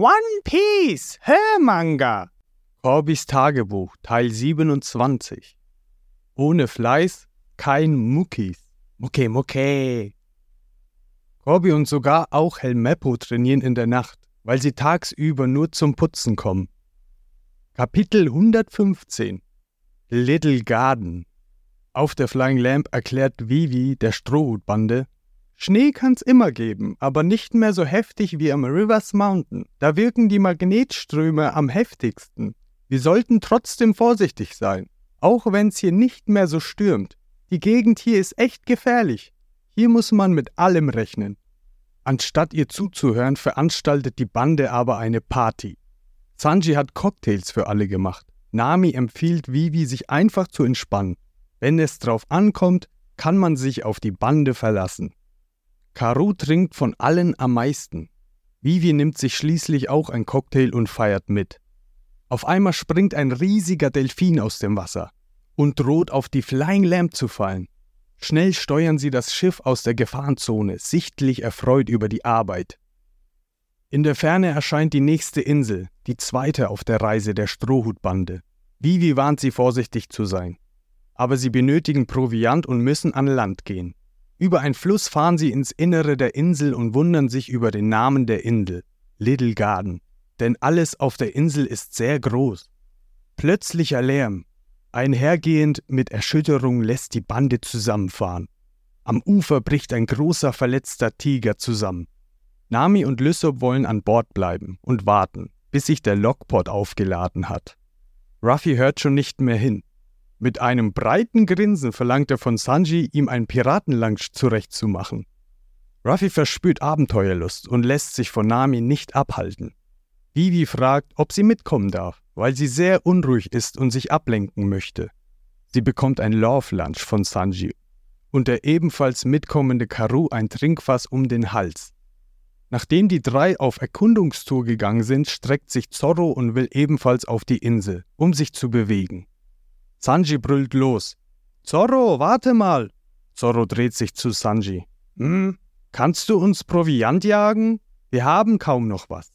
One Piece Hörmanga. Corbys Tagebuch Teil 27. Ohne Fleiß kein Muckis. Mucke, mucke. Corby und sogar auch Helmeppo trainieren in der Nacht, weil sie tagsüber nur zum Putzen kommen. Kapitel 115 Little Garden Auf der Flying Lamp erklärt Vivi der Strohhutbande, Schnee kann's immer geben, aber nicht mehr so heftig wie am Rivers Mountain. Da wirken die Magnetströme am heftigsten. Wir sollten trotzdem vorsichtig sein, auch wenn's hier nicht mehr so stürmt. Die Gegend hier ist echt gefährlich. Hier muss man mit allem rechnen. Anstatt ihr zuzuhören, veranstaltet die Bande aber eine Party. Sanji hat Cocktails für alle gemacht. Nami empfiehlt Vivi, sich einfach zu entspannen. Wenn es drauf ankommt, kann man sich auf die Bande verlassen. Karu trinkt von allen am meisten. Vivi nimmt sich schließlich auch ein Cocktail und feiert mit. Auf einmal springt ein riesiger Delfin aus dem Wasser und droht auf die Flying Lamp zu fallen. Schnell steuern sie das Schiff aus der Gefahrenzone, sichtlich erfreut über die Arbeit. In der Ferne erscheint die nächste Insel, die zweite auf der Reise der Strohhutbande. Vivi warnt sie vorsichtig zu sein. Aber sie benötigen Proviant und müssen an Land gehen. Über einen Fluss fahren sie ins Innere der Insel und wundern sich über den Namen der Insel, Little Garden, denn alles auf der Insel ist sehr groß. Plötzlicher Lärm, einhergehend mit Erschütterung, lässt die Bande zusammenfahren. Am Ufer bricht ein großer verletzter Tiger zusammen. Nami und Lysop wollen an Bord bleiben und warten, bis sich der Lockpot aufgeladen hat. Ruffy hört schon nicht mehr hin. Mit einem breiten Grinsen verlangt er von Sanji, ihm einen Piratenlunch zurechtzumachen. Ruffy verspürt Abenteuerlust und lässt sich von Nami nicht abhalten. Vivi fragt, ob sie mitkommen darf, weil sie sehr unruhig ist und sich ablenken möchte. Sie bekommt ein Love Lunch von Sanji und der ebenfalls mitkommende Karu ein Trinkfass um den Hals. Nachdem die drei auf Erkundungstour gegangen sind, streckt sich Zorro und will ebenfalls auf die Insel, um sich zu bewegen. Sanji brüllt los. Zorro, warte mal! Zorro dreht sich zu Sanji. Hm, kannst du uns Proviant jagen? Wir haben kaum noch was.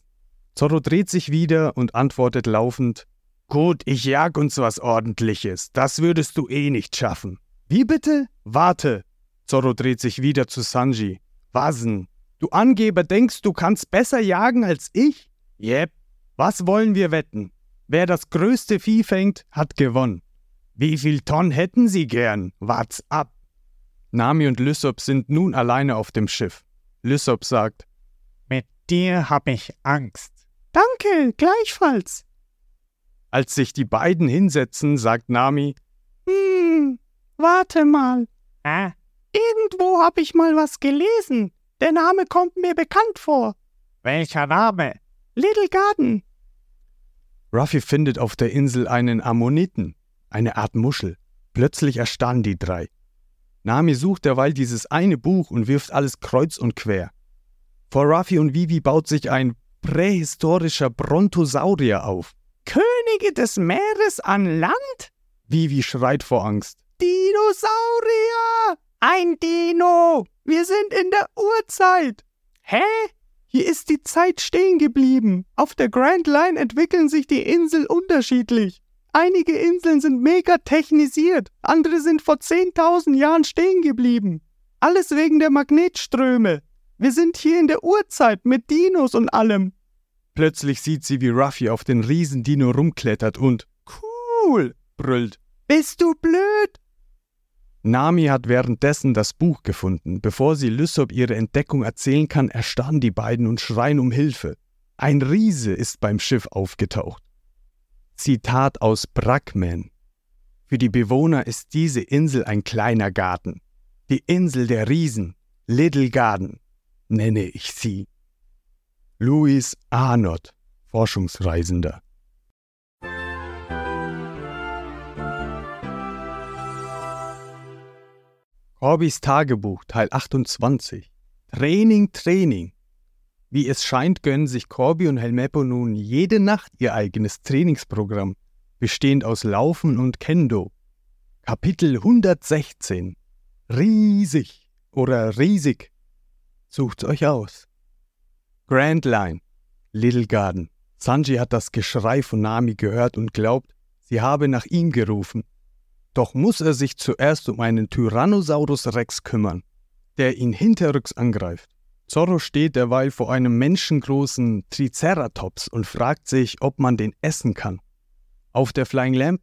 Zorro dreht sich wieder und antwortet laufend: Gut, ich jag uns was Ordentliches. Das würdest du eh nicht schaffen. Wie bitte? Warte. Zorro dreht sich wieder zu Sanji. Wasen? Du Angeber denkst, du kannst besser jagen als ich? Jep. Was wollen wir wetten? Wer das größte Vieh fängt, hat gewonnen. Wie viel Tonnen hätten Sie gern? Wart's ab! Nami und Lysop sind nun alleine auf dem Schiff. Lysop sagt: Mit dir hab ich Angst. Danke, gleichfalls. Als sich die beiden hinsetzen, sagt Nami: Hm, warte mal. Äh? Irgendwo hab ich mal was gelesen. Der Name kommt mir bekannt vor. Welcher Name? Little Garden. Ruffy findet auf der Insel einen Ammoniten eine Art Muschel. Plötzlich erstarren die drei. Nami sucht derweil dieses eine Buch und wirft alles kreuz und quer. Vor Ruffy und Vivi baut sich ein prähistorischer Brontosaurier auf. Könige des Meeres an Land? Vivi schreit vor Angst. Dinosaurier! Ein Dino! Wir sind in der Urzeit! Hä? Hier ist die Zeit stehen geblieben. Auf der Grand Line entwickeln sich die Inseln unterschiedlich. Einige Inseln sind mega technisiert, andere sind vor 10.000 Jahren stehen geblieben. Alles wegen der Magnetströme. Wir sind hier in der Urzeit mit Dinos und allem. Plötzlich sieht sie, wie Ruffy auf den Riesendino rumklettert und Cool! brüllt. Bist du blöd? Nami hat währenddessen das Buch gefunden. Bevor sie Lysop ihre Entdeckung erzählen kann, erstarren die beiden und schreien um Hilfe. Ein Riese ist beim Schiff aufgetaucht. Zitat aus Brackman. Für die Bewohner ist diese Insel ein kleiner Garten. Die Insel der Riesen, Little Garden, nenne ich sie. Louis Arnott, Forschungsreisender. Corbys Tagebuch, Teil 28. Training, Training. Wie es scheint, gönnen sich Corby und Helmeppo nun jede Nacht ihr eigenes Trainingsprogramm. bestehend aus Laufen und Kendo. Kapitel 116 Riesig oder riesig. Sucht's euch aus. Grand Line, Little Garden. Sanji hat das Geschrei von Nami gehört und glaubt, sie habe nach ihm gerufen. Doch muss er sich zuerst um einen Tyrannosaurus Rex kümmern, der ihn hinterrücks angreift. Zorro steht derweil vor einem menschengroßen Triceratops und fragt sich, ob man den essen kann. Auf der Flying Lamp,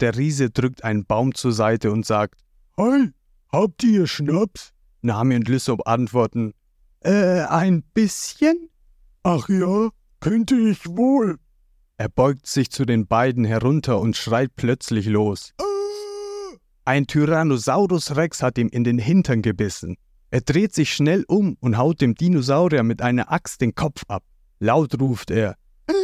der Riese drückt einen Baum zur Seite und sagt, Hi, habt ihr Schnaps? Nami und Lysop antworten, äh, ein bisschen? Ach ja, könnte ich wohl. Er beugt sich zu den beiden herunter und schreit plötzlich los. Ein Tyrannosaurus Rex hat ihm in den Hintern gebissen. Er dreht sich schnell um und haut dem Dinosaurier mit einer Axt den Kopf ab. Laut ruft er: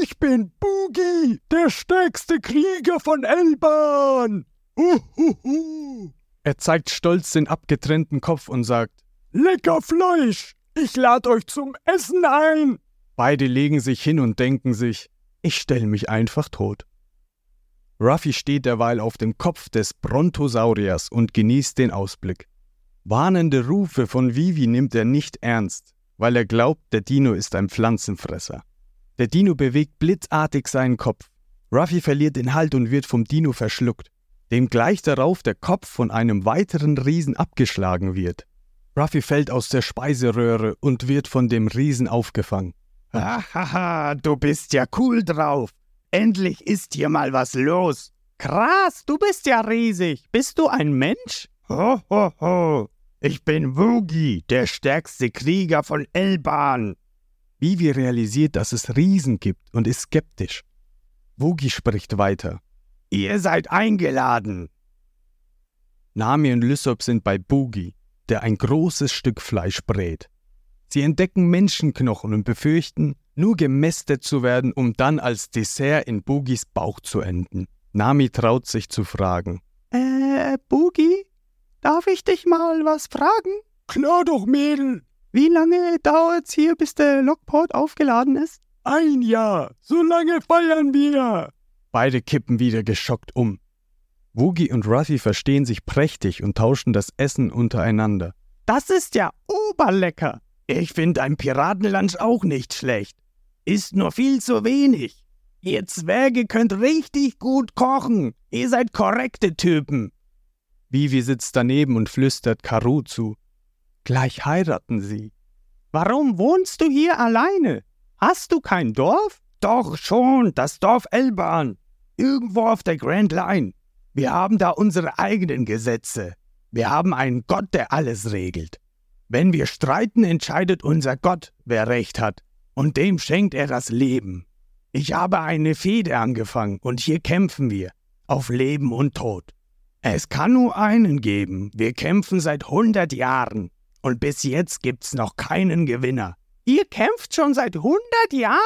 Ich bin Boogie, der stärkste Krieger von Elban. Uhuhu. Er zeigt stolz den abgetrennten Kopf und sagt: Lecker Fleisch. Ich lad euch zum Essen ein. Beide legen sich hin und denken sich: Ich stelle mich einfach tot. Ruffy steht derweil auf dem Kopf des Brontosauriers und genießt den Ausblick. Warnende Rufe von Vivi nimmt er nicht ernst, weil er glaubt, der Dino ist ein Pflanzenfresser. Der Dino bewegt blitzartig seinen Kopf. Ruffy verliert den Halt und wird vom Dino verschluckt, dem gleich darauf der Kopf von einem weiteren Riesen abgeschlagen wird. Ruffy fällt aus der Speiseröhre und wird von dem Riesen aufgefangen. Hahaha, du bist ja cool drauf. Endlich ist hier mal was los. Krass, du bist ja riesig. Bist du ein Mensch? Ho, ho, ho. Ich bin Woogie, der stärkste Krieger von Elban. Vivi realisiert, dass es Riesen gibt und ist skeptisch. Woogie spricht weiter. Ihr seid eingeladen. Nami und Lysop sind bei Boogie, der ein großes Stück Fleisch brät. Sie entdecken Menschenknochen und befürchten, nur gemästet zu werden, um dann als Dessert in Boogies Bauch zu enden. Nami traut sich zu fragen. Äh, Boogie? Darf ich dich mal was fragen? Klar doch, Mädel. Wie lange dauert's hier, bis der Lockport aufgeladen ist? Ein Jahr. So lange feiern wir. Beide kippen wieder geschockt um. Woogie und Ruffy verstehen sich prächtig und tauschen das Essen untereinander. Das ist ja oberlecker. Ich finde ein Piratenlunch auch nicht schlecht. Ist nur viel zu wenig. Ihr Zwerge könnt richtig gut kochen. Ihr seid korrekte Typen. Vivi sitzt daneben und flüstert Karu zu. Gleich heiraten sie. Warum wohnst du hier alleine? Hast du kein Dorf? Doch schon, das Dorf Elban. Irgendwo auf der Grand Line. Wir haben da unsere eigenen Gesetze. Wir haben einen Gott, der alles regelt. Wenn wir streiten, entscheidet unser Gott, wer Recht hat, und dem schenkt er das Leben. Ich habe eine Fehde angefangen, und hier kämpfen wir, auf Leben und Tod. Es kann nur einen geben, wir kämpfen seit hundert Jahren, und bis jetzt gibt's noch keinen Gewinner. Ihr kämpft schon seit hundert Jahren?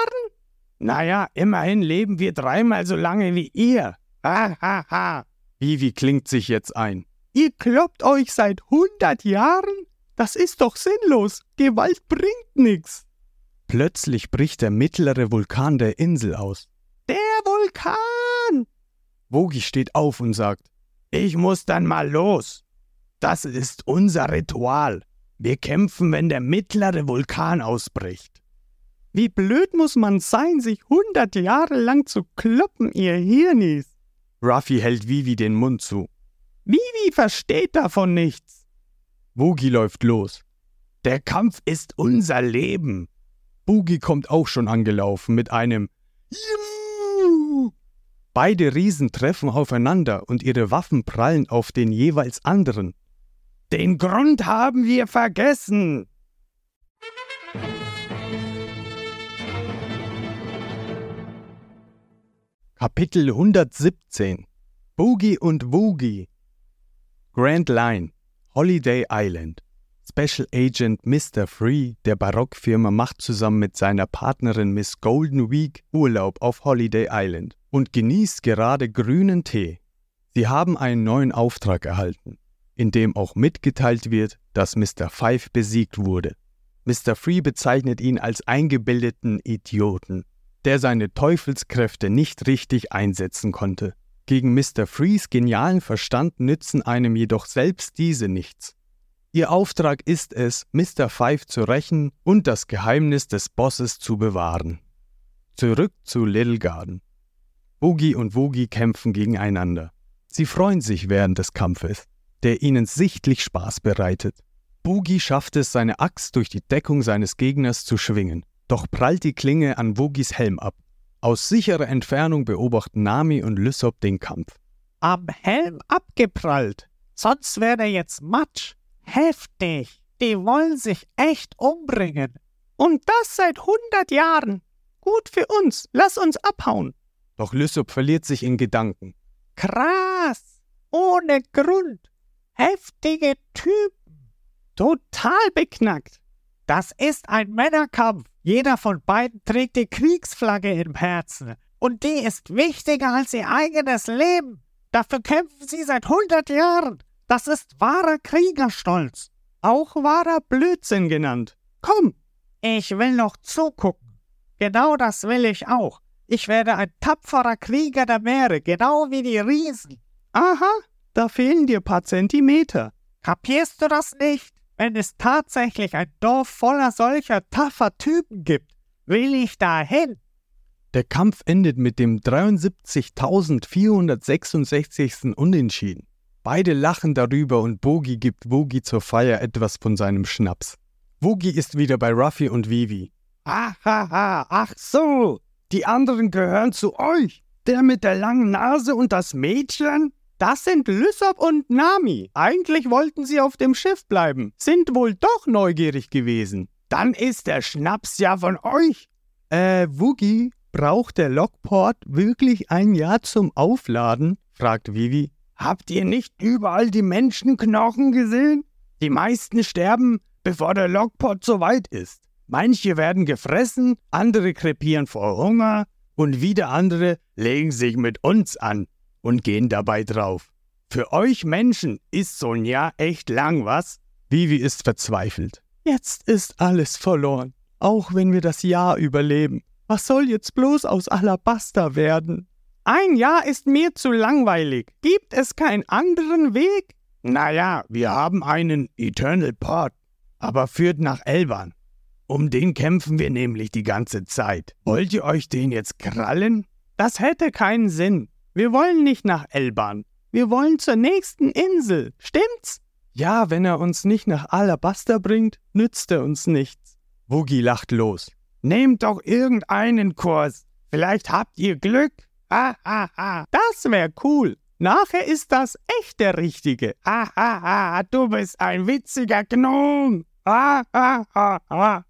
Naja, immerhin leben wir dreimal so lange wie ihr. Ha, ha, ha. Vivi klingt sich jetzt ein. Ihr kloppt euch seit hundert Jahren? Das ist doch sinnlos. Gewalt bringt nichts. Plötzlich bricht der mittlere Vulkan der Insel aus. Der Vulkan! Wogi steht auf und sagt: Ich muss dann mal los. Das ist unser Ritual. Wir kämpfen, wenn der mittlere Vulkan ausbricht. Wie blöd muss man sein, sich hundert Jahre lang zu kloppen, ihr Hirnis? Ruffy hält Vivi den Mund zu. Vivi versteht davon nichts. Woogie läuft los. Der Kampf ist unser Leben. Boogie kommt auch schon angelaufen mit einem Juhu! Beide Riesen treffen aufeinander und ihre Waffen prallen auf den jeweils anderen. Den Grund haben wir vergessen. Kapitel 117 Boogie und Woogie Grand Line Holiday Island Special Agent Mr. Free der Barockfirma macht zusammen mit seiner Partnerin Miss Golden Week Urlaub auf Holiday Island und genießt gerade grünen Tee. Sie haben einen neuen Auftrag erhalten, in dem auch mitgeteilt wird, dass Mr. Five besiegt wurde. Mr. Free bezeichnet ihn als eingebildeten Idioten, der seine Teufelskräfte nicht richtig einsetzen konnte. Gegen Mr. Freeze genialen Verstand nützen einem jedoch selbst diese nichts. Ihr Auftrag ist es, Mr. Five zu rächen und das Geheimnis des Bosses zu bewahren. Zurück zu Little Garden. Boogie und Woogie kämpfen gegeneinander. Sie freuen sich während des Kampfes, der ihnen sichtlich Spaß bereitet. Boogie schafft es, seine Axt durch die Deckung seines Gegners zu schwingen, doch prallt die Klinge an Woogies Helm ab. Aus sicherer Entfernung beobachten Nami und Lysop den Kampf. Am Helm abgeprallt. Sonst wäre er jetzt Matsch. Heftig. Die wollen sich echt umbringen. Und das seit hundert Jahren. Gut für uns. Lass uns abhauen. Doch Lysop verliert sich in Gedanken. Krass. Ohne Grund. Heftige Typen. Total beknackt. Das ist ein Männerkampf. Jeder von beiden trägt die Kriegsflagge im Herzen. Und die ist wichtiger als ihr eigenes Leben. Dafür kämpfen sie seit hundert Jahren. Das ist wahrer Kriegerstolz. Auch wahrer Blödsinn genannt. Komm. Ich will noch zugucken. Genau das will ich auch. Ich werde ein tapferer Krieger der Meere, genau wie die Riesen. Aha, da fehlen dir paar Zentimeter. Kapierst du das nicht? Wenn es tatsächlich ein Dorf voller solcher taffer Typen gibt, will ich dahin. Der Kampf endet mit dem 73.466. Unentschieden. Beide lachen darüber und Bogi gibt Wogi zur Feier etwas von seinem Schnaps. Wogi ist wieder bei Ruffy und Vivi. Ahaha, ach so, die anderen gehören zu euch. Der mit der langen Nase und das Mädchen? Das sind Lysop und Nami. Eigentlich wollten sie auf dem Schiff bleiben, sind wohl doch neugierig gewesen. Dann ist der Schnaps ja von euch. Äh, Woogie, braucht der Lockport wirklich ein Jahr zum Aufladen? fragt Vivi. Habt ihr nicht überall die Menschenknochen gesehen? Die meisten sterben, bevor der Lockport so weit ist. Manche werden gefressen, andere krepieren vor Hunger und wieder andere legen sich mit uns an und gehen dabei drauf. Für euch Menschen ist so ein Jahr echt lang, was? Vivi ist verzweifelt. Jetzt ist alles verloren, auch wenn wir das Jahr überleben. Was soll jetzt bloß aus Alabaster werden? Ein Jahr ist mir zu langweilig. Gibt es keinen anderen Weg? Naja, wir haben einen Eternal Port, aber führt nach Elban. Um den kämpfen wir nämlich die ganze Zeit. Wollt ihr euch den jetzt krallen? Das hätte keinen Sinn. Wir wollen nicht nach Elban. Wir wollen zur nächsten Insel. Stimmt's? Ja, wenn er uns nicht nach Alabaster bringt, nützt er uns nichts. Woogie lacht los. Nehmt doch irgendeinen Kurs. Vielleicht habt ihr Glück. Ha, ha, ha. Das wäre cool. Nachher ist das echt der Richtige. Ha, ha, ha. Du bist ein witziger Gnome. Ha, ha, ha, ha.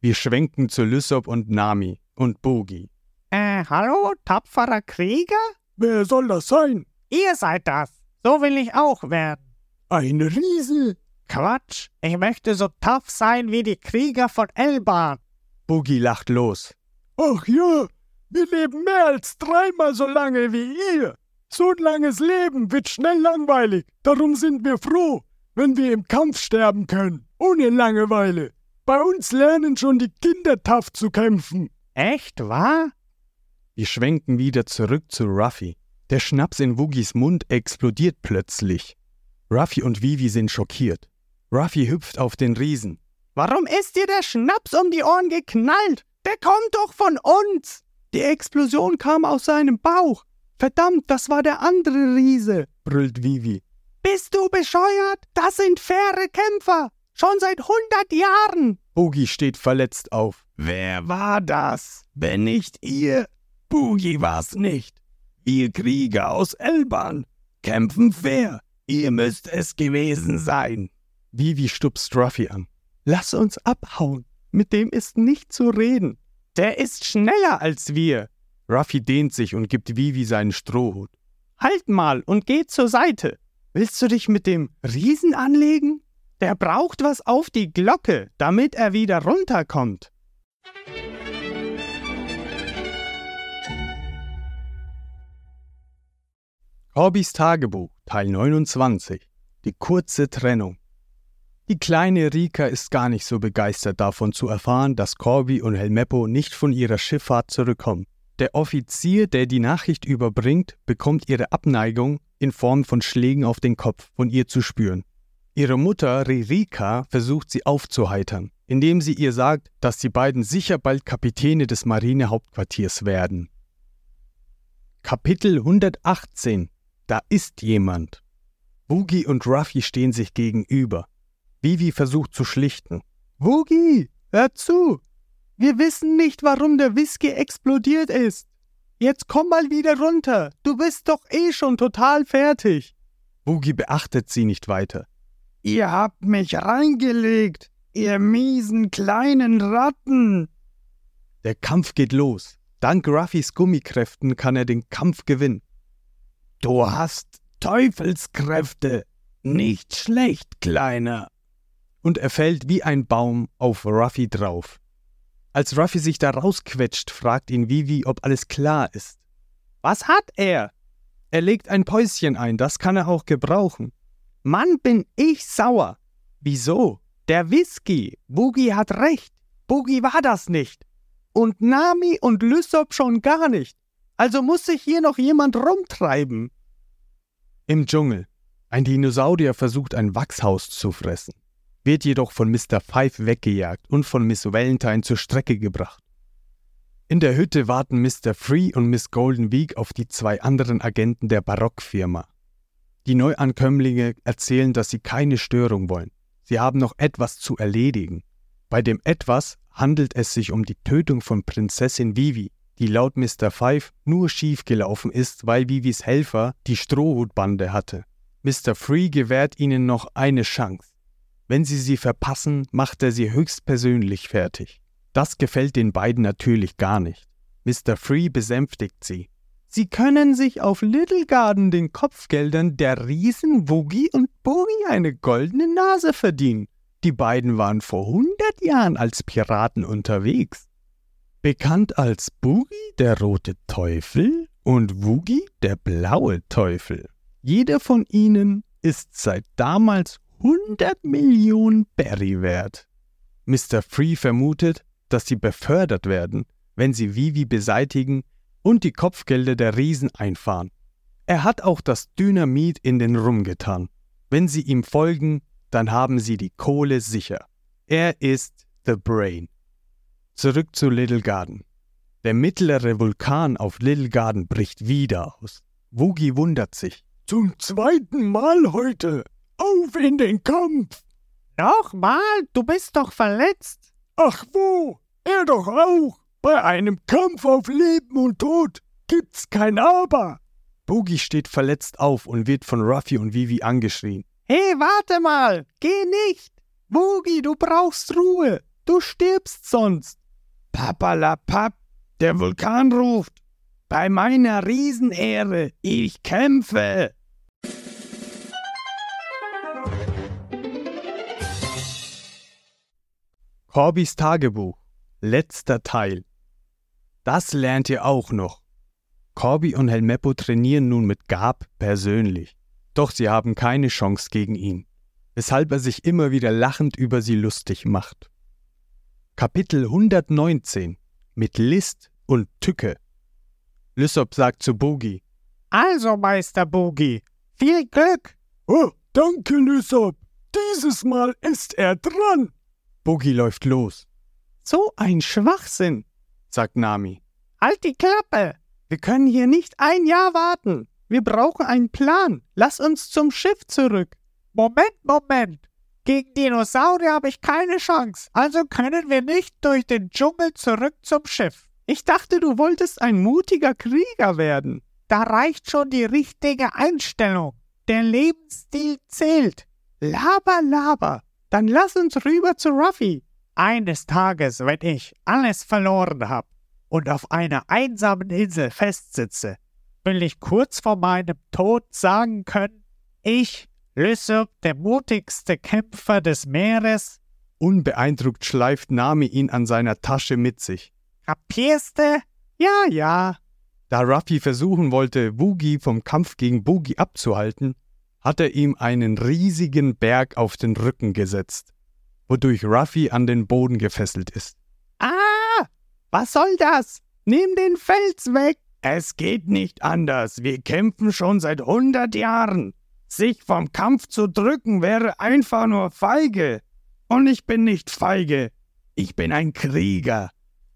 Wir schwenken zu Lysop und Nami und Bogi. Äh, hallo, tapferer Krieger? Wer soll das sein? Ihr seid das. So will ich auch werden. Ein Riese. Quatsch. Ich möchte so tough sein wie die Krieger von Elban. Boogie lacht los. Ach ja, wir leben mehr als dreimal so lange wie ihr. So ein langes Leben wird schnell langweilig. Darum sind wir froh, wenn wir im Kampf sterben können, ohne Langeweile. Bei uns lernen schon die Kinder tough zu kämpfen. Echt wahr? Wir schwenken wieder zurück zu Ruffy. Der Schnaps in Woogies Mund explodiert plötzlich. Ruffy und Vivi sind schockiert. Ruffy hüpft auf den Riesen. Warum ist dir der Schnaps um die Ohren geknallt? Der kommt doch von uns! Die Explosion kam aus seinem Bauch. Verdammt, das war der andere Riese, brüllt Vivi. Bist du bescheuert? Das sind faire Kämpfer. Schon seit hundert Jahren. Boogie steht verletzt auf. Wer war das? Wenn nicht ihr? Boogie war's nicht. Ihr Krieger aus Elban kämpfen fair. Ihr müsst es gewesen sein. Vivi stupst Ruffy an. Lass uns abhauen. Mit dem ist nicht zu reden. Der ist schneller als wir. Ruffy dehnt sich und gibt Vivi seinen Strohhut. Halt mal und geh zur Seite. Willst du dich mit dem Riesen anlegen? Der braucht was auf die Glocke, damit er wieder runterkommt. Corbys Tagebuch, Teil 29. Die kurze Trennung. Die kleine Rika ist gar nicht so begeistert davon zu erfahren, dass Corby und Helmeppo nicht von ihrer Schifffahrt zurückkommen. Der Offizier, der die Nachricht überbringt, bekommt ihre Abneigung in Form von Schlägen auf den Kopf von ihr zu spüren. Ihre Mutter Ririka versucht sie aufzuheitern, indem sie ihr sagt, dass die beiden sicher bald Kapitäne des Marinehauptquartiers werden. Kapitel 118 Da ist jemand. Boogie und Ruffy stehen sich gegenüber. Vivi versucht zu schlichten. Boogie, hör zu! Wir wissen nicht, warum der Whisky explodiert ist. Jetzt komm mal wieder runter. Du bist doch eh schon total fertig. Boogie beachtet sie nicht weiter. Ihr habt mich reingelegt, ihr miesen kleinen Ratten. Der Kampf geht los. Dank Ruffys Gummikräften kann er den Kampf gewinnen. Du hast Teufelskräfte. Nicht schlecht, Kleiner. Und er fällt wie ein Baum auf Ruffy drauf. Als Ruffy sich da rausquetscht, fragt ihn Vivi, ob alles klar ist. Was hat er? Er legt ein Päuschen ein, das kann er auch gebrauchen. Mann, bin ich sauer. Wieso? Der Whisky. Boogie hat recht. Boogie war das nicht. Und Nami und Lysop schon gar nicht. Also muss sich hier noch jemand rumtreiben. Im Dschungel. Ein Dinosaurier versucht ein Wachshaus zu fressen wird jedoch von Mr. Five weggejagt und von Miss Valentine zur Strecke gebracht. In der Hütte warten Mr. Free und Miss Golden Week auf die zwei anderen Agenten der Barockfirma. Die Neuankömmlinge erzählen, dass sie keine Störung wollen. Sie haben noch etwas zu erledigen. Bei dem etwas handelt es sich um die Tötung von Prinzessin Vivi, die laut Mr. Five nur schiefgelaufen ist, weil Vivis Helfer die Strohhutbande hatte. Mr. Free gewährt ihnen noch eine Chance. Wenn sie sie verpassen, macht er sie höchstpersönlich fertig. Das gefällt den beiden natürlich gar nicht. Mr. Free besänftigt sie. Sie können sich auf Little Garden den Kopfgeldern der Riesen Woogie und Boogie eine goldene Nase verdienen. Die beiden waren vor 100 Jahren als Piraten unterwegs. Bekannt als Boogie der rote Teufel und Woogie der blaue Teufel. Jeder von ihnen ist seit damals 100 Millionen Berry wert. Mr. Free vermutet, dass sie befördert werden, wenn sie Vivi beseitigen und die Kopfgelder der Riesen einfahren. Er hat auch das Dynamit in den Rum getan. Wenn sie ihm folgen, dann haben sie die Kohle sicher. Er ist The Brain. Zurück zu Little Garden. Der mittlere Vulkan auf Little Garden bricht wieder aus. Woogie wundert sich. Zum zweiten Mal heute. Auf in den Kampf! Nochmal? Du bist doch verletzt. Ach wo? Er doch auch. Bei einem Kampf auf Leben und Tod gibt's kein Aber. Boogie steht verletzt auf und wird von Ruffy und Vivi angeschrien. Hey, warte mal! Geh nicht! Boogie, du brauchst Ruhe! Du stirbst sonst! Papalapap, der Vulkan ruft! Bei meiner Riesenehre, ich kämpfe! Corbys Tagebuch, letzter Teil. Das lernt ihr auch noch. Corby und Helmeppo trainieren nun mit Gab persönlich. Doch sie haben keine Chance gegen ihn, weshalb er sich immer wieder lachend über sie lustig macht. Kapitel 119 mit List und Tücke. Lysop sagt zu Boogie: Also, Meister Boogie, viel Glück! Oh, danke, Lysop. Dieses Mal ist er dran. Boogie läuft los. So ein Schwachsinn, sagt Nami. Halt die Klappe! Wir können hier nicht ein Jahr warten. Wir brauchen einen Plan. Lass uns zum Schiff zurück. Moment, Moment. Gegen Dinosaurier habe ich keine Chance. Also können wir nicht durch den Dschungel zurück zum Schiff. Ich dachte, du wolltest ein mutiger Krieger werden. Da reicht schon die richtige Einstellung. Der Lebensstil zählt. Laber, laber. Dann lass uns rüber zu Ruffy. Eines Tages, wenn ich alles verloren habe und auf einer einsamen Insel festsitze, will ich kurz vor meinem Tod sagen können, ich, Lysop, der mutigste Kämpfer des Meeres. Unbeeindruckt schleift Nami ihn an seiner Tasche mit sich. Kapierste? Ja, ja. Da Ruffy versuchen wollte, Woogie vom Kampf gegen Boogie abzuhalten, hat er ihm einen riesigen Berg auf den Rücken gesetzt, wodurch Ruffy an den Boden gefesselt ist. Ah, was soll das? Nimm den Fels weg! Es geht nicht anders. Wir kämpfen schon seit hundert Jahren. Sich vom Kampf zu drücken wäre einfach nur feige. Und ich bin nicht feige. Ich bin ein Krieger.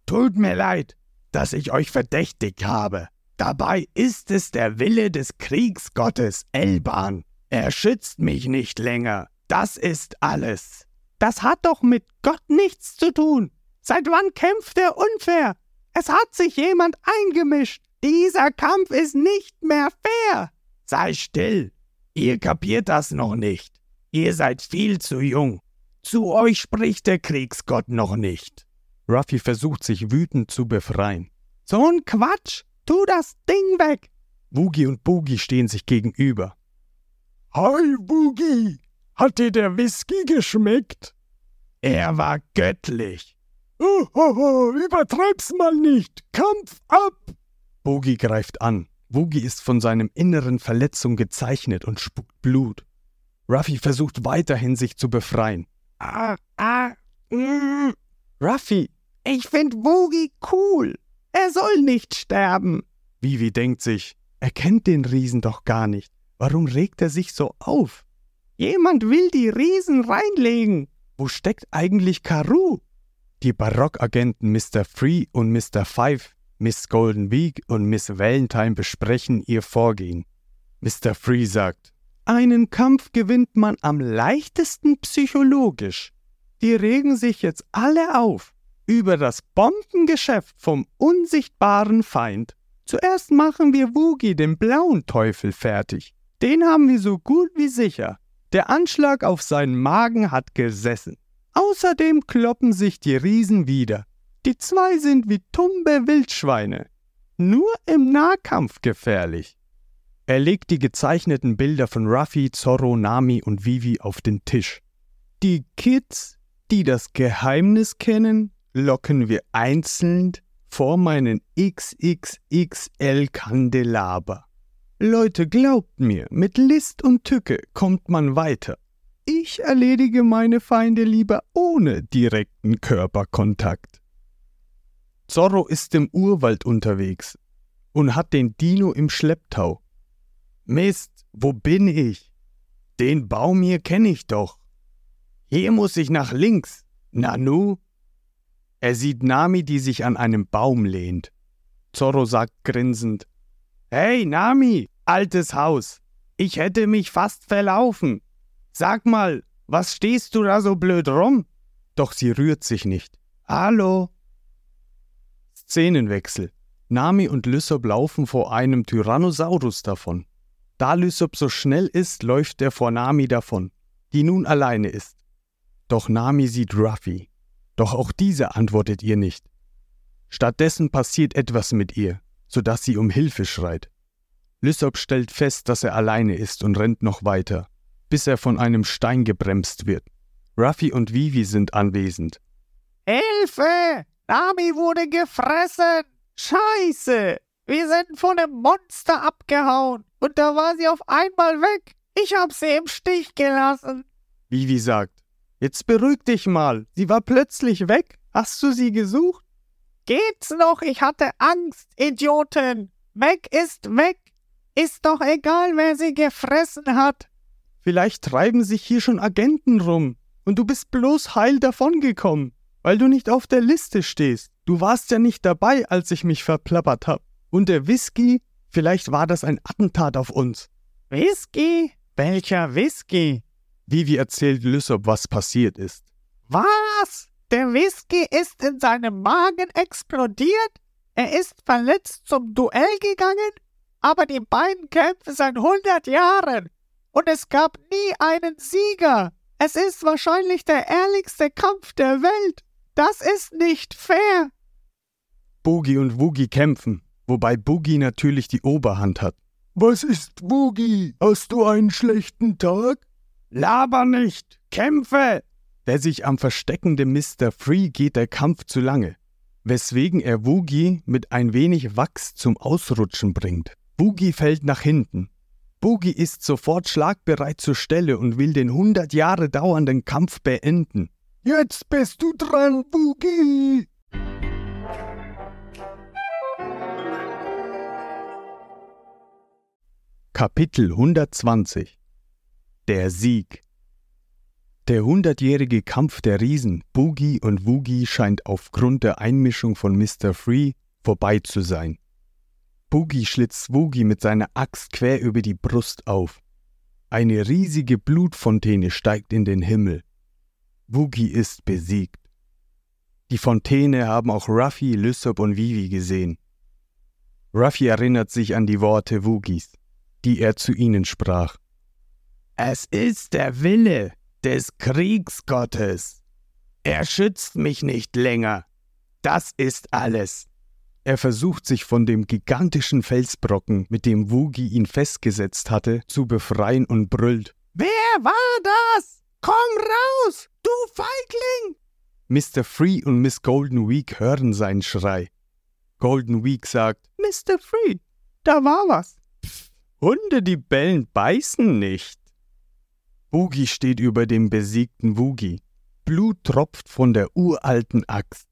Tut mir leid, dass ich euch verdächtigt habe. Dabei ist es der Wille des Kriegsgottes Elban. Er schützt mich nicht länger. Das ist alles. Das hat doch mit Gott nichts zu tun. Seit wann kämpft er unfair? Es hat sich jemand eingemischt. Dieser Kampf ist nicht mehr fair. Sei still. Ihr kapiert das noch nicht. Ihr seid viel zu jung. Zu euch spricht der Kriegsgott noch nicht. Ruffy versucht sich wütend zu befreien. So ein Quatsch! Tu das Ding weg! Woogie und Boogie stehen sich gegenüber. Hi, Boogie! Hat dir der Whisky geschmeckt? Er war göttlich. Oh, oh, oh, übertreib's mal nicht! Kampf ab! Boogie greift an. Woogie ist von seinem inneren Verletzung gezeichnet und spuckt Blut. Ruffy versucht weiterhin, sich zu befreien. Ah, ah, mm. Ruffy, ich find Woogie cool. Er soll nicht sterben. Vivi denkt sich, er kennt den Riesen doch gar nicht. Warum regt er sich so auf? Jemand will die Riesen reinlegen. Wo steckt eigentlich Karu? Die Barockagenten Mr. Free und Mr. Five, Miss Golden Week und Miss Valentine besprechen ihr Vorgehen. Mr. Free sagt, einen Kampf gewinnt man am leichtesten psychologisch. Die regen sich jetzt alle auf über das Bombengeschäft vom unsichtbaren Feind. Zuerst machen wir Woogie, den blauen Teufel, fertig. Den haben wir so gut wie sicher. Der Anschlag auf seinen Magen hat gesessen. Außerdem kloppen sich die Riesen wieder. Die zwei sind wie tumbe Wildschweine. Nur im Nahkampf gefährlich. Er legt die gezeichneten Bilder von Ruffy, Zorro, Nami und Vivi auf den Tisch. Die Kids, die das Geheimnis kennen, locken wir einzeln vor meinen XXXL-Kandelaber. Leute, glaubt mir, mit List und Tücke kommt man weiter. Ich erledige meine Feinde lieber ohne direkten Körperkontakt. Zorro ist im Urwald unterwegs und hat den Dino im Schlepptau. Mist, wo bin ich? Den Baum hier kenne ich doch. Hier muss ich nach links. Nanu? Er sieht Nami, die sich an einem Baum lehnt. Zorro sagt grinsend: Hey, Nami, altes Haus, ich hätte mich fast verlaufen. Sag mal, was stehst du da so blöd rum? Doch sie rührt sich nicht. Hallo? Szenenwechsel. Nami und Lysop laufen vor einem Tyrannosaurus davon. Da Lysop so schnell ist, läuft er vor Nami davon, die nun alleine ist. Doch Nami sieht Ruffy. Doch auch diese antwortet ihr nicht. Stattdessen passiert etwas mit ihr, sodass sie um Hilfe schreit. Lysop stellt fest, dass er alleine ist und rennt noch weiter, bis er von einem Stein gebremst wird. Ruffy und Vivi sind anwesend. Hilfe! Nami wurde gefressen! Scheiße! Wir sind von dem Monster abgehauen und da war sie auf einmal weg. Ich hab sie im Stich gelassen. Vivi sagt, Jetzt beruhig dich mal. Sie war plötzlich weg. Hast du sie gesucht? Geht's noch? Ich hatte Angst, Idioten. Weg ist weg. Ist doch egal, wer sie gefressen hat. Vielleicht treiben sich hier schon Agenten rum und du bist bloß heil davongekommen, weil du nicht auf der Liste stehst. Du warst ja nicht dabei, als ich mich verplappert hab. Und der Whisky, vielleicht war das ein Attentat auf uns. Whisky? Welcher Whisky? Vivi erzählt Lysop, was passiert ist. Was? Der Whisky ist in seinem Magen explodiert? Er ist verletzt zum Duell gegangen? Aber die beiden kämpfen seit hundert Jahren. Und es gab nie einen Sieger. Es ist wahrscheinlich der ehrlichste Kampf der Welt. Das ist nicht fair. Boogie und Woogie kämpfen, wobei Boogie natürlich die Oberhand hat. Was ist Woogie? Hast du einen schlechten Tag? Laber nicht! Kämpfe! Der sich am versteckende Mr. Free geht der Kampf zu lange, weswegen er Woogie mit ein wenig Wachs zum Ausrutschen bringt. Woogie fällt nach hinten. Boogie ist sofort schlagbereit zur Stelle und will den hundert Jahre dauernden Kampf beenden. Jetzt bist du dran, Boogie! Kapitel 120 Der Sieg Der hundertjährige Kampf der Riesen, Boogie und Woogie, scheint aufgrund der Einmischung von Mr. Free vorbei zu sein. Boogie schlitzt Woogie mit seiner Axt quer über die Brust auf. Eine riesige Blutfontäne steigt in den Himmel. Woogie ist besiegt. Die Fontäne haben auch Ruffy, Lysop und Vivi gesehen. Ruffy erinnert sich an die Worte Woogies die er zu ihnen sprach. Es ist der Wille des Kriegsgottes. Er schützt mich nicht länger. Das ist alles. Er versucht sich von dem gigantischen Felsbrocken, mit dem Wugi ihn festgesetzt hatte, zu befreien und brüllt. Wer war das? Komm raus, du Feigling! Mr. Free und Miss Golden Week hören seinen Schrei. Golden Week sagt, Mr. Free, da war was. Hunde, die bellen, beißen nicht. Boogie steht über dem besiegten Woogie. Blut tropft von der uralten Axt.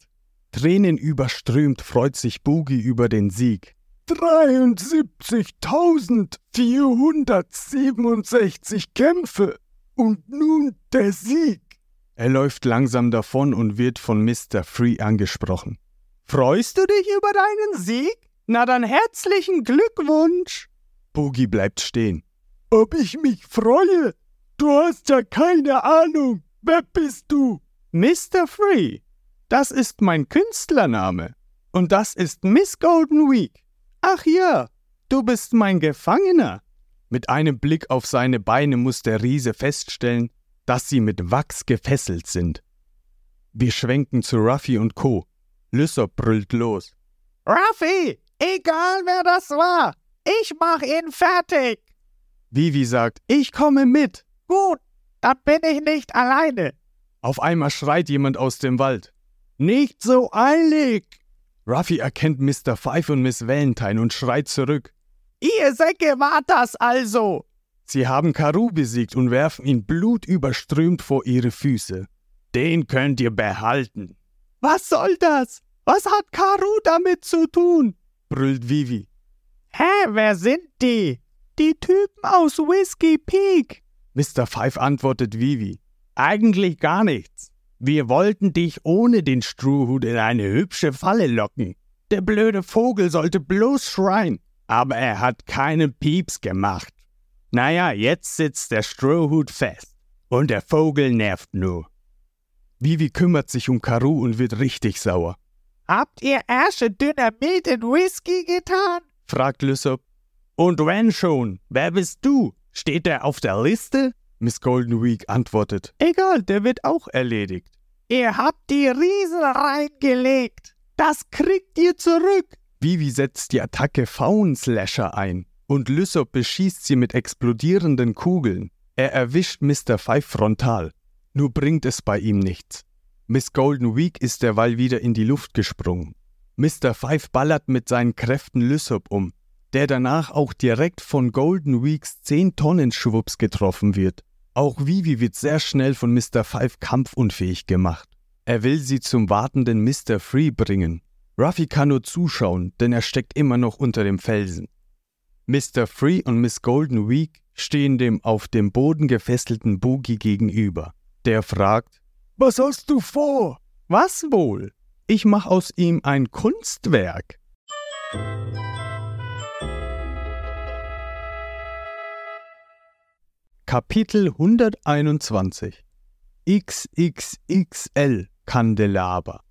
Tränen überströmt freut sich Boogie über den Sieg. 73.467 Kämpfe und nun der Sieg. Er läuft langsam davon und wird von Mr. Free angesprochen. Freust du dich über deinen Sieg? Na dann herzlichen Glückwunsch! Boogie bleibt stehen. Ob ich mich freue? Du hast ja keine Ahnung. Wer bist du? Mr. Free. Das ist mein Künstlername. Und das ist Miss Golden Week. Ach ja, du bist mein Gefangener. Mit einem Blick auf seine Beine muss der Riese feststellen, dass sie mit Wachs gefesselt sind. Wir schwenken zu Ruffy und Co. Lysop brüllt los. Ruffy, egal wer das war, ich mach ihn fertig. Vivi sagt, ich komme mit. Gut, dann bin ich nicht alleine. Auf einmal schreit jemand aus dem Wald. Nicht so eilig. Ruffy erkennt Mr. Five und Miss Valentine und schreit zurück. Ihr Säcke wart das also. Sie haben Karu besiegt und werfen ihn blutüberströmt vor ihre Füße. Den könnt ihr behalten. Was soll das? Was hat Karu damit zu tun? brüllt Vivi. Hä, wer sind die? Die Typen aus Whiskey Peak. Mr. Five antwortet Vivi. Eigentlich gar nichts. Wir wollten dich ohne den Strohhut in eine hübsche Falle locken. Der blöde Vogel sollte bloß schreien, aber er hat keinen Pieps gemacht. Naja, jetzt sitzt der Strohhut fest und der Vogel nervt nur. Vivi kümmert sich um Karu und wird richtig sauer. Habt ihr Ärsche Dynamit in Whisky getan? fragt Lysop. Und wenn schon, wer bist du? Steht er auf der Liste? Miss Golden Week antwortet. Egal, der wird auch erledigt. Ihr habt die Riesen reingelegt. Das kriegt ihr zurück. Vivi setzt die Attacke Faun-Slasher ein und Lysop beschießt sie mit explodierenden Kugeln. Er erwischt Mr. Five frontal. Nur bringt es bei ihm nichts. Miss Golden Week ist derweil wieder in die Luft gesprungen. Mr. Five ballert mit seinen Kräften Lysop um, der danach auch direkt von Golden Weeks 10-Tonnen-Schwupps getroffen wird. Auch Vivi wird sehr schnell von Mr. Five kampfunfähig gemacht. Er will sie zum wartenden Mr. Free bringen. Ruffy kann nur zuschauen, denn er steckt immer noch unter dem Felsen. Mr. Free und Miss Golden Week stehen dem auf dem Boden gefesselten Boogie gegenüber. Der fragt: Was hast du vor? Was wohl? Ich mache aus ihm ein Kunstwerk. Kapitel 121 XXXL Kandelaber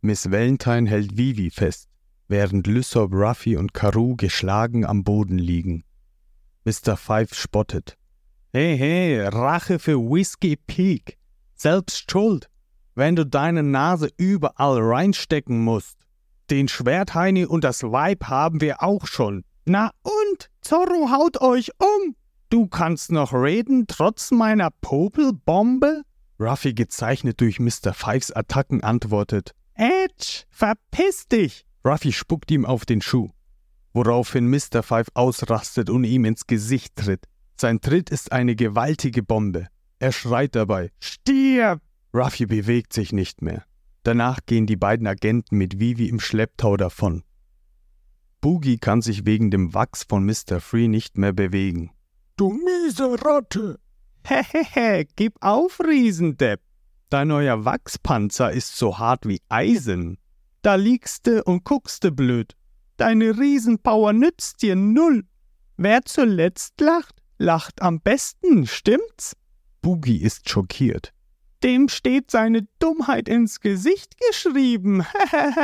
Miss Valentine hält Vivi fest, während Lysop, Ruffy und Karu geschlagen am Boden liegen. Mr. Five spottet. Hey, hey, Rache für Whiskey Peak. Selbst schuld wenn du deine Nase überall reinstecken musst. Den Schwertheini und das Weib haben wir auch schon. Na und? Zorro haut euch um. Du kannst noch reden, trotz meiner Popelbombe? Ruffy, gezeichnet durch Mr. Fives Attacken, antwortet: Edge, verpiss dich! Ruffy spuckt ihm auf den Schuh, woraufhin Mr. Five ausrastet und ihm ins Gesicht tritt. Sein Tritt ist eine gewaltige Bombe. Er schreit dabei: Stirb! Ruffy bewegt sich nicht mehr. Danach gehen die beiden Agenten mit Vivi im Schlepptau davon. Boogie kann sich wegen dem Wachs von Mr. Free nicht mehr bewegen. Du miese Ratte! Hehehe, gib auf, Riesendepp. Dein neuer Wachspanzer ist so hart wie Eisen. Da liegste und guckste blöd. Deine Riesenpower nützt dir null. Wer zuletzt lacht, lacht am besten, stimmt's? Boogie ist schockiert. Dem steht seine Dummheit ins Gesicht geschrieben.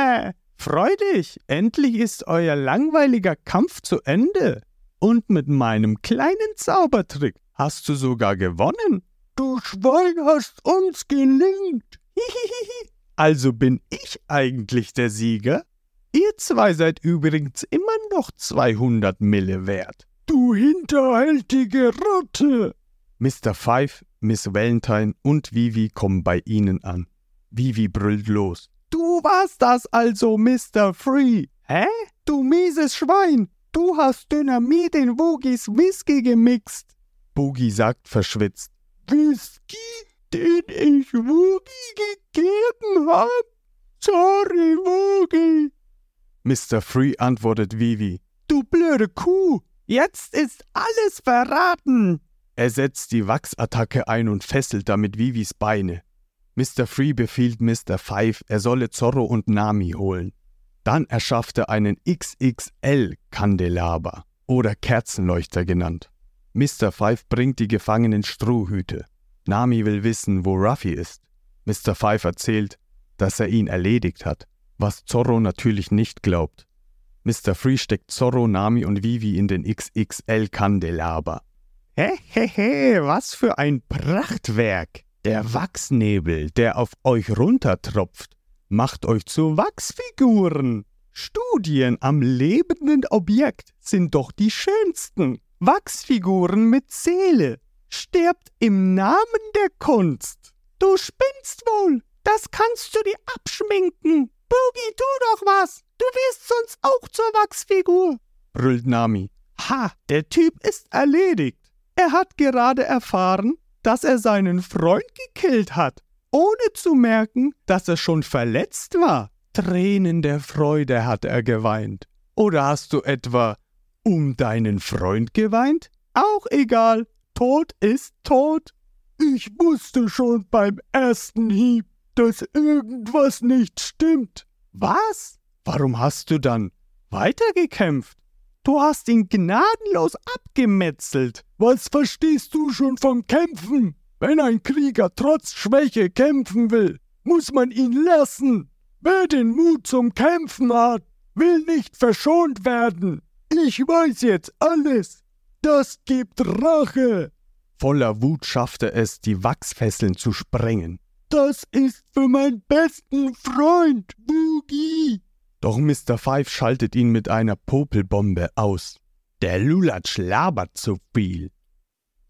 Freu dich, endlich ist euer langweiliger Kampf zu Ende. Und mit meinem kleinen Zaubertrick hast du sogar gewonnen. Du Schwein hast uns gelingt. also bin ich eigentlich der Sieger? Ihr zwei seid übrigens immer noch 200 Mille wert. Du hinterhältige Ratte! Mr. Five, Miss Valentine und Vivi kommen bei ihnen an. Vivi brüllt los. Du warst das also, Mr. Free. Hä? Du mieses Schwein. Du hast Dynamit in Woogies Whisky gemixt. Boogie sagt verschwitzt. Whisky, den ich Woogie gegeben hab? Sorry, Woogie. Mr. Free antwortet Vivi. Du blöde Kuh, jetzt ist alles verraten. Er setzt die Wachsattacke ein und fesselt damit Vivis Beine. Mr. Free befiehlt Mr. Five, er solle Zorro und Nami holen. Dann erschafft er einen XXL-Kandelaber oder Kerzenleuchter genannt. Mr. Five bringt die Gefangenen Strohhüte. Nami will wissen, wo Ruffy ist. Mr. Five erzählt, dass er ihn erledigt hat was Zorro natürlich nicht glaubt. Mr. Free steckt Zorro, Nami und Vivi in den XXL-Kandelaber. Hehehe, was für ein Prachtwerk! Der Wachsnebel, der auf euch runtertropft, macht euch zu Wachsfiguren. Studien am lebenden Objekt sind doch die schönsten. Wachsfiguren mit Seele. Sterbt im Namen der Kunst. Du spinnst wohl. Das kannst du dir abschminken. Boogie, tu doch was! Du wirst sonst auch zur Wachsfigur! brüllt Nami. Ha, der Typ ist erledigt. Er hat gerade erfahren, dass er seinen Freund gekillt hat, ohne zu merken, dass er schon verletzt war. Tränen der Freude hat er geweint. Oder hast du etwa um deinen Freund geweint? Auch egal, tot ist tot. Ich wusste schon beim ersten Hieb, dass irgendwas nicht stimmt. Was? Warum hast du dann weitergekämpft? Du hast ihn gnadenlos abgemetzelt. Was verstehst du schon vom Kämpfen? Wenn ein Krieger trotz Schwäche kämpfen will, muss man ihn lassen. Wer den Mut zum Kämpfen hat, will nicht verschont werden. Ich weiß jetzt alles. Das gibt Rache. Voller Wut schaffte es, die Wachsfesseln zu sprengen. Das ist für meinen besten Freund, Boogie. Doch Mr. Five schaltet ihn mit einer Popelbombe aus. Der Lulatsch labert zu viel.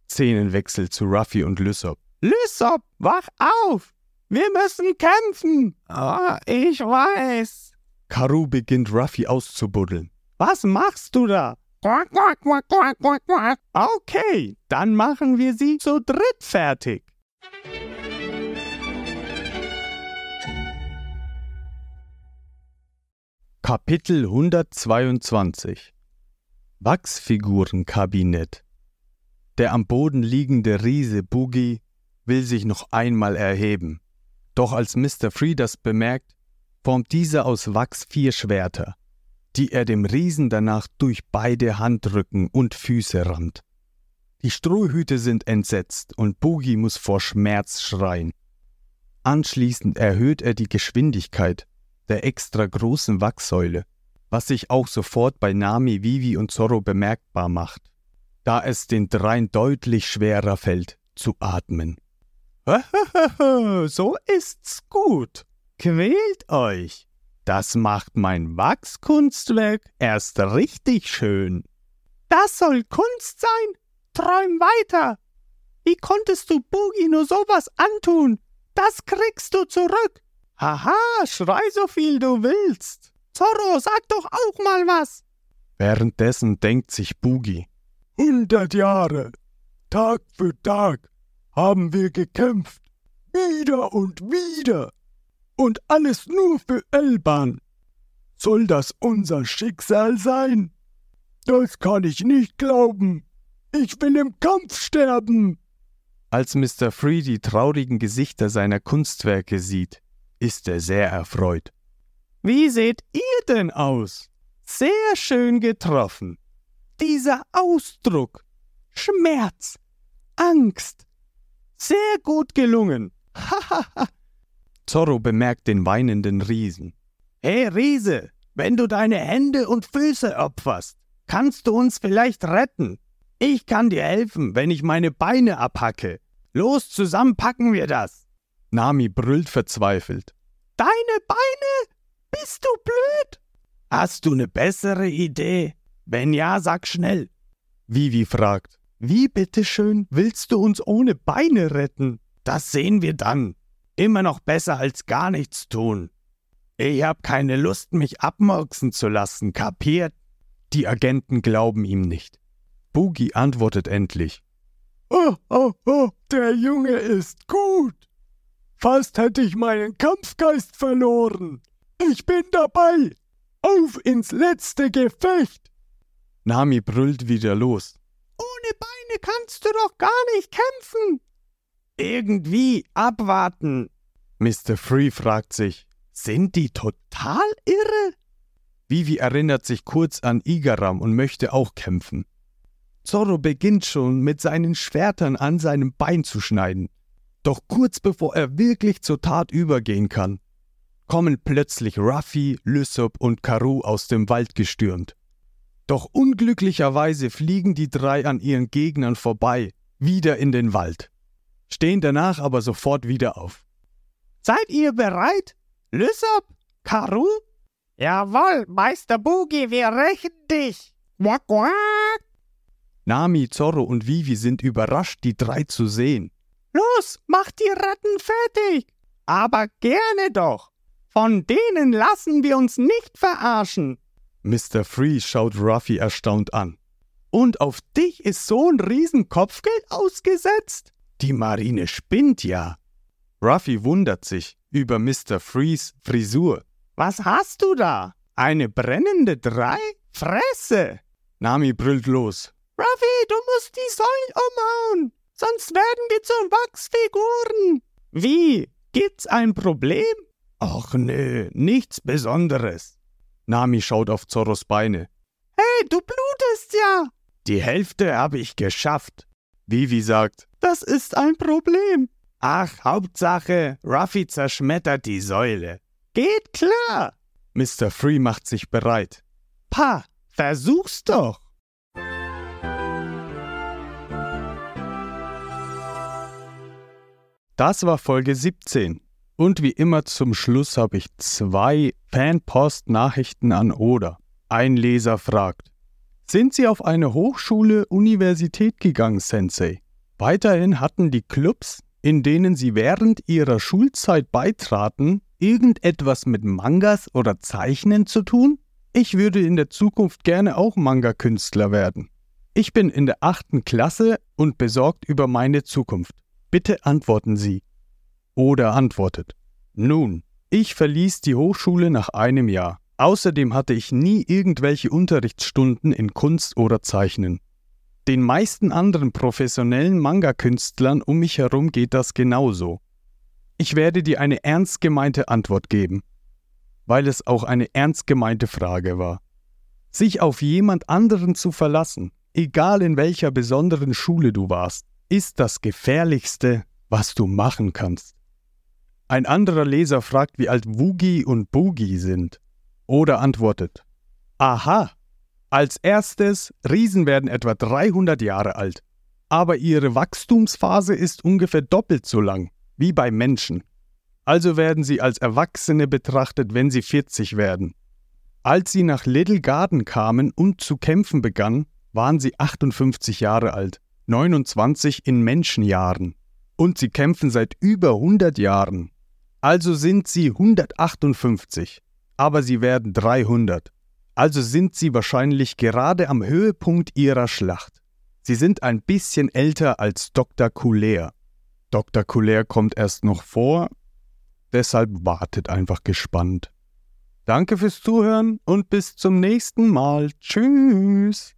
Szenenwechsel zu Ruffy und Lysop. Lysop, wach auf! Wir müssen kämpfen! Oh, ich weiß. Karu beginnt Ruffy auszubuddeln. Was machst du da? Okay, dann machen wir sie zu dritt fertig. Kapitel 122 Wachsfigurenkabinett Der am Boden liegende Riese Boogie will sich noch einmal erheben. Doch als Mr. Free das bemerkt, formt dieser aus Wachs vier Schwerter, die er dem Riesen danach durch beide Handrücken und Füße rammt. Die Strohhüte sind entsetzt und Boogie muss vor Schmerz schreien. Anschließend erhöht er die Geschwindigkeit der extra großen Wachssäule, was sich auch sofort bei Nami, Vivi und Zorro bemerkbar macht, da es den dreien deutlich schwerer fällt, zu atmen. so ist's gut. Quält euch. Das macht mein Wachskunstwerk erst richtig schön. Das soll Kunst sein? Träum weiter. Wie konntest du Boogie nur sowas antun? Das kriegst du zurück. Haha, schrei so viel du willst. Zorro, sag doch auch mal was. Währenddessen denkt sich Boogie. Hundert Jahre, Tag für Tag, haben wir gekämpft. Wieder und wieder. Und alles nur für Elban. Soll das unser Schicksal sein? Das kann ich nicht glauben. Ich will im Kampf sterben. Als Mr. Free die traurigen Gesichter seiner Kunstwerke sieht, ist er sehr erfreut. Wie seht ihr denn aus? Sehr schön getroffen. Dieser Ausdruck. Schmerz. Angst. Sehr gut gelungen. Hahaha. Zorro bemerkt den weinenden Riesen. Hey Riese, wenn du deine Hände und Füße opferst, kannst du uns vielleicht retten. Ich kann dir helfen, wenn ich meine Beine abhacke. Los, zusammen packen wir das. Nami brüllt verzweifelt. Deine Beine? Bist du blöd? Hast du eine bessere Idee? Wenn ja, sag schnell. Vivi fragt. Wie bitteschön willst du uns ohne Beine retten? Das sehen wir dann. Immer noch besser als gar nichts tun. Ich hab keine Lust, mich abmurksen zu lassen, kapiert? Die Agenten glauben ihm nicht. Boogie antwortet endlich. Oh, oh, oh, der Junge ist gut. Fast hätte ich meinen Kampfgeist verloren. Ich bin dabei. Auf ins letzte Gefecht. Nami brüllt wieder los. Ohne Beine kannst du doch gar nicht kämpfen. Irgendwie abwarten. Mr. Free fragt sich, sind die total irre? Vivi erinnert sich kurz an Igaram und möchte auch kämpfen. Zorro beginnt schon mit seinen Schwertern an seinem Bein zu schneiden. Doch kurz bevor er wirklich zur Tat übergehen kann, kommen plötzlich Ruffy, Lysop und Karu aus dem Wald gestürmt. Doch unglücklicherweise fliegen die drei an ihren Gegnern vorbei, wieder in den Wald, stehen danach aber sofort wieder auf. Seid ihr bereit? Lysop? Karu? Jawohl, Meister Boogie, wir rächen dich. Quack, quack. Nami, Zorro und Vivi sind überrascht, die drei zu sehen. Los, macht die Ratten fertig. Aber gerne doch. Von denen lassen wir uns nicht verarschen. Mr. Free schaut Ruffy erstaunt an. Und auf dich ist so ein Riesenkopfgeld ausgesetzt? Die Marine spinnt ja. Ruffy wundert sich über Mr. Frees Frisur. Was hast du da? Eine brennende Drei? Fresse! Nami brüllt los. Ruffy, du musst die Säulen umhauen, sonst werden wir zu Wachsfiguren. Wie? Gibt's ein Problem? Ach nö, nichts Besonderes. Nami schaut auf Zorros Beine. Hey, du blutest ja. Die Hälfte habe ich geschafft. Vivi sagt, das ist ein Problem. Ach, Hauptsache, Ruffy zerschmettert die Säule. Geht klar. Mr. Free macht sich bereit. Pa, versuch's doch. Das war Folge 17. Und wie immer zum Schluss habe ich zwei Fanpost-Nachrichten an Oda. Ein Leser fragt: Sind Sie auf eine Hochschule, Universität gegangen, Sensei? Weiterhin hatten die Clubs, in denen Sie während Ihrer Schulzeit beitraten, irgendetwas mit Mangas oder Zeichnen zu tun? Ich würde in der Zukunft gerne auch Manga-Künstler werden. Ich bin in der achten Klasse und besorgt über meine Zukunft. Bitte antworten Sie. Oder antwortet. Nun, ich verließ die Hochschule nach einem Jahr. Außerdem hatte ich nie irgendwelche Unterrichtsstunden in Kunst oder Zeichnen. Den meisten anderen professionellen Manga-Künstlern um mich herum geht das genauso. Ich werde dir eine ernst gemeinte Antwort geben, weil es auch eine ernst gemeinte Frage war. Sich auf jemand anderen zu verlassen, egal in welcher besonderen Schule du warst, ist das Gefährlichste, was du machen kannst. Ein anderer Leser fragt, wie alt Woogie und Boogie sind. Oder antwortet, Aha, als erstes, Riesen werden etwa 300 Jahre alt, aber ihre Wachstumsphase ist ungefähr doppelt so lang wie bei Menschen. Also werden sie als Erwachsene betrachtet, wenn sie 40 werden. Als sie nach Little Garden kamen und zu kämpfen begannen, waren sie 58 Jahre alt. 29 in Menschenjahren. Und sie kämpfen seit über 100 Jahren. Also sind sie 158. Aber sie werden 300. Also sind sie wahrscheinlich gerade am Höhepunkt ihrer Schlacht. Sie sind ein bisschen älter als Dr. Couler. Dr. Couler kommt erst noch vor, deshalb wartet einfach gespannt. Danke fürs Zuhören und bis zum nächsten Mal. Tschüss.